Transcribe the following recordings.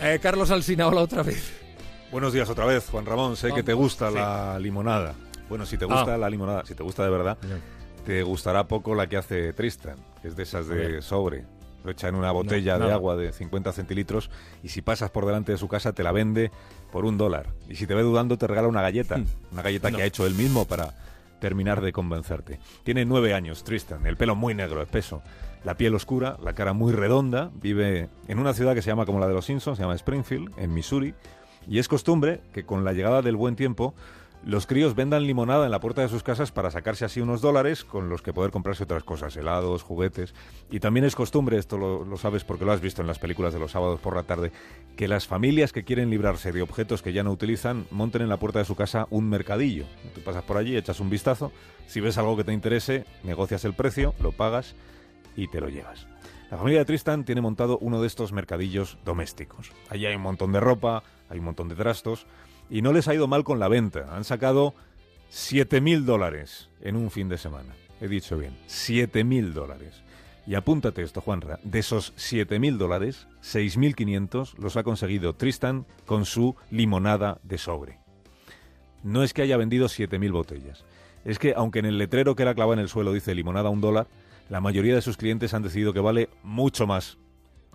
Eh, Carlos Alsina, hola otra vez. Buenos días otra vez, Juan Ramón. Sé que te gusta la limonada. Bueno, si te gusta Ah. la limonada, si te gusta de verdad, te gustará poco la que hace Tristan, que es de esas de sobre. Lo echa en una botella de agua de 50 centilitros y si pasas por delante de su casa te la vende por un dólar. Y si te ve dudando te regala una galleta. Una galleta Hmm. No. que ha hecho él mismo para terminar de convencerte. Tiene nueve años, Tristan, el pelo muy negro, espeso, la piel oscura, la cara muy redonda, vive en una ciudad que se llama como la de los Simpsons, se llama Springfield, en Missouri, y es costumbre que con la llegada del buen tiempo los críos vendan limonada en la puerta de sus casas para sacarse así unos dólares con los que poder comprarse otras cosas, helados, juguetes. Y también es costumbre, esto lo, sabes porque lo has visto en las películas de los sábados por la tarde, que las familias que quieren librarse de objetos que ya no utilizan monten en la puerta de su casa un mercadillo. Tú pasas por allí, echas un vistazo, si ves algo que te interese, negocias el precio, lo pagas y te lo llevas. La familia de Tristan tiene montado uno de estos mercadillos domésticos. Allí hay un montón de ropa, hay un montón de trastos, y no les ha ido mal con la venta. Han sacado 7.000 dólares en un fin de semana. He dicho bien, 7.000 dólares. Y apúntate esto, Juanra, de esos 7.000 dólares, 6.500 los ha conseguido Tristan con su limonada de sobre. No es que haya vendido 7.000 botellas. Es que, aunque en el letrero que era clavado en el suelo dice limonada un dólar, la mayoría de sus clientes han decidido que vale mucho más.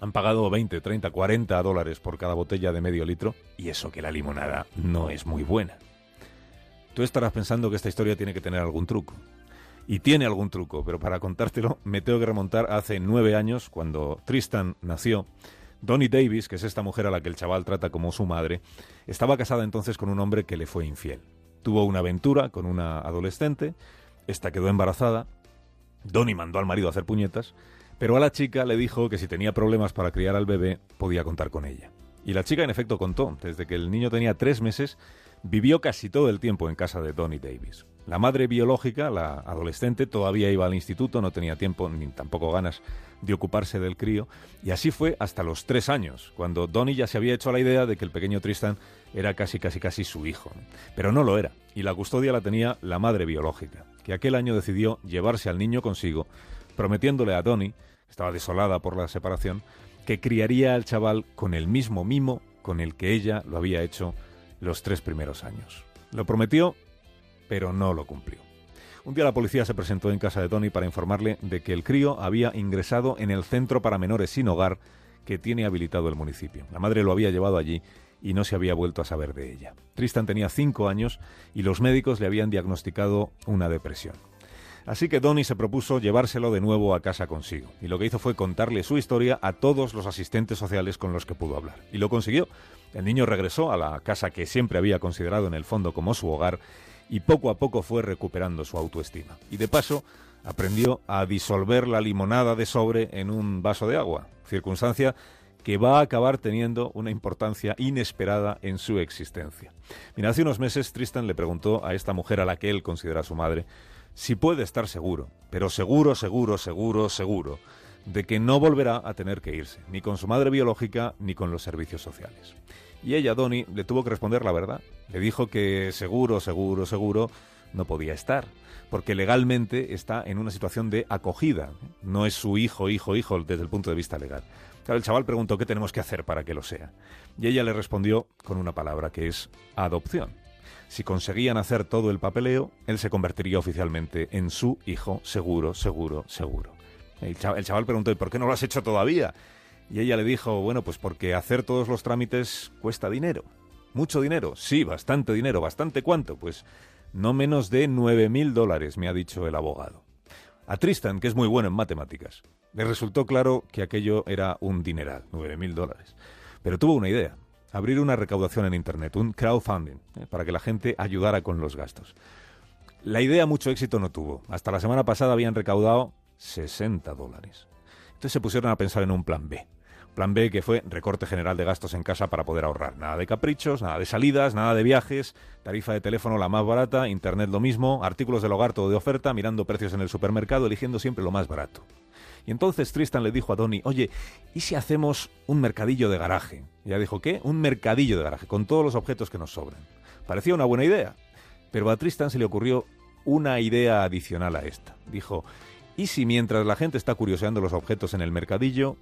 Han pagado 20, 30, 40 dólares por cada botella de medio litro y eso que la limonada no es muy buena. Tú estarás pensando que esta historia tiene que tener algún truco. Y tiene algún truco, pero para contártelo me tengo que remontar a hace nueve años, cuando Tristan nació. Donnie Davis, que es esta mujer a la que el chaval trata como su madre, estaba casada entonces con un hombre que le fue infiel. Tuvo una aventura con una adolescente, esta quedó embarazada, Donnie mandó al marido a hacer puñetas, pero a la chica le dijo que si tenía problemas para criar al bebé podía contar con ella. Y la chica en efecto contó, desde que el niño tenía tres meses, vivió casi todo el tiempo en casa de Donnie Davis. La madre biológica, la adolescente, todavía iba al instituto, no tenía tiempo ni tampoco ganas de ocuparse del crío, y así fue hasta los tres años, cuando Donnie ya se había hecho la idea de que el pequeño Tristan era casi casi casi su hijo. Pero no lo era, y la custodia la tenía la madre biológica, que aquel año decidió llevarse al niño consigo, prometiéndole a Donnie, que estaba desolada por la separación, que criaría al chaval con el mismo mimo con el que ella lo había hecho los tres primeros años. Lo prometió, pero no lo cumplió. Un día la policía se presentó en casa de Tony para informarle de que el crío había ingresado en el centro para menores sin hogar que tiene habilitado el municipio. La madre lo había llevado allí y no se había vuelto a saber de ella. Tristan tenía cinco años y los médicos le habían diagnosticado una depresión. Así que Donnie se propuso llevárselo de nuevo a casa consigo, y lo que hizo fue contarle su historia a todos los asistentes sociales con los que pudo hablar. Y lo consiguió. El niño regresó a la casa que siempre había considerado en el fondo como su hogar, y poco a poco fue recuperando su autoestima. Y de paso, aprendió a disolver la limonada de sobre en un vaso de agua, circunstancia que va a acabar teniendo una importancia inesperada en su existencia. Mira, hace unos meses Tristan le preguntó a esta mujer a la que él considera su madre si puede estar seguro, pero seguro, seguro, seguro, seguro, de que no volverá a tener que irse, ni con su madre biológica ni con los servicios sociales. Y ella, Donnie, le tuvo que responder la verdad. Le dijo que seguro, seguro, seguro no podía estar, porque legalmente está en una situación de acogida. No es su hijo, hijo, hijo desde el punto de vista legal. Claro, el chaval preguntó qué tenemos que hacer para que lo sea. Y ella le respondió con una palabra que es adopción. Si conseguían hacer todo el papeleo, él se convertiría oficialmente en su hijo seguro, seguro, seguro. El chaval, el chaval preguntó, ¿y por qué no lo has hecho todavía? Y ella le dijo, bueno, pues porque hacer todos los trámites cuesta dinero. ¿Mucho dinero? Sí, bastante dinero. ¿Bastante cuánto? Pues no menos de nueve mil dólares, me ha dicho el abogado. A Tristan, que es muy bueno en matemáticas, le resultó claro que aquello era un dineral, nueve mil dólares. Pero tuvo una idea, abrir una recaudación en Internet, un crowdfunding, ¿eh? para que la gente ayudara con los gastos. La idea mucho éxito no tuvo. Hasta la semana pasada habían recaudado 60 dólares. Entonces se pusieron a pensar en un plan B. Plan B que fue recorte general de gastos en casa para poder ahorrar. Nada de caprichos, nada de salidas, nada de viajes, tarifa de teléfono la más barata, internet lo mismo, artículos del hogar todo de oferta, mirando precios en el supermercado, eligiendo siempre lo más barato. Y entonces Tristan le dijo a Donnie, oye, ¿y si hacemos un mercadillo de garaje? Y ella dijo, ¿qué? Un mercadillo de garaje, con todos los objetos que nos sobran. Parecía una buena idea, pero a Tristan se le ocurrió una idea adicional a esta. Dijo, ¿y si mientras la gente está curioseando los objetos en el mercadillo,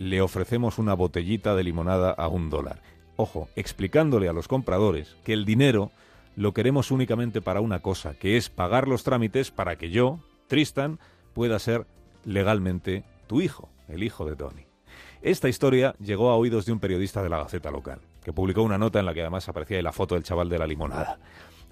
le ofrecemos una botellita de limonada a un dólar. Ojo, explicándole a los compradores que el dinero lo queremos únicamente para una cosa, que es pagar los trámites para que yo, Tristan, pueda ser legalmente tu hijo, el hijo de Tony. Esta historia llegó a oídos de un periodista de la Gaceta local, que publicó una nota en la que además aparecía la foto del chaval de la limonada.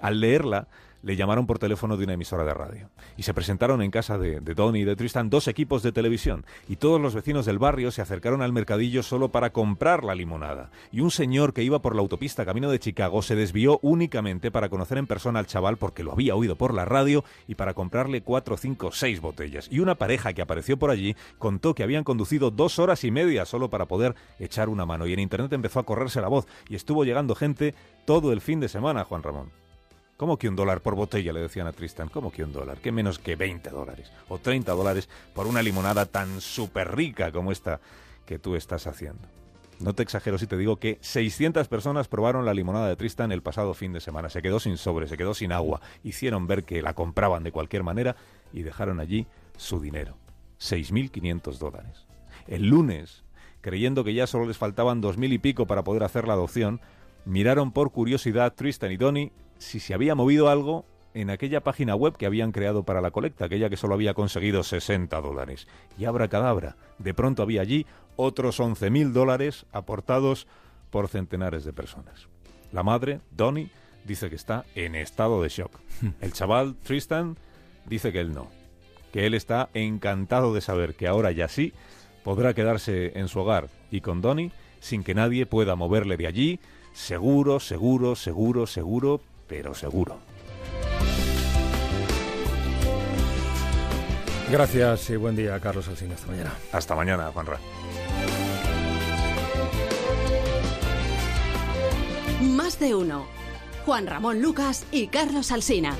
Al leerla, le llamaron por teléfono de una emisora de radio. Y se presentaron en casa de, de Donny y de Tristan dos equipos de televisión. Y todos los vecinos del barrio se acercaron al mercadillo solo para comprar la limonada. Y un señor que iba por la autopista camino de Chicago se desvió únicamente para conocer en persona al chaval porque lo había oído por la radio y para comprarle cuatro, cinco, seis botellas. Y una pareja que apareció por allí contó que habían conducido dos horas y media solo para poder echar una mano. Y en internet empezó a correrse la voz. Y estuvo llegando gente todo el fin de semana, Juan Ramón. ¿Cómo que un dólar por botella? Le decían a Tristan. ¿Cómo que un dólar? ¿Qué menos que 20 dólares? O 30 dólares por una limonada tan súper rica como esta que tú estás haciendo. No te exagero si te digo que 600 personas probaron la limonada de Tristan el pasado fin de semana. Se quedó sin sobre, se quedó sin agua. Hicieron ver que la compraban de cualquier manera y dejaron allí su dinero. 6.500 dólares. El lunes, creyendo que ya solo les faltaban 2.000 y pico para poder hacer la adopción, miraron por curiosidad Tristan y Donny si se había movido algo en aquella página web que habían creado para la colecta, aquella que solo había conseguido 60 dólares. Y abra cadabra, de pronto había allí otros 11.000 dólares aportados por centenares de personas. La madre, Donny, dice que está en estado de shock. El chaval, Tristan, dice que él no, que él está encantado de saber que ahora ya sí podrá quedarse en su hogar y con Donny sin que nadie pueda moverle de allí, seguro, seguro, seguro, seguro, pero seguro. Gracias y buen día, Carlos Alcina. Hasta mañana. Hasta mañana, Juanra. Más de uno. Juan Ramón Lucas y Carlos Alsina.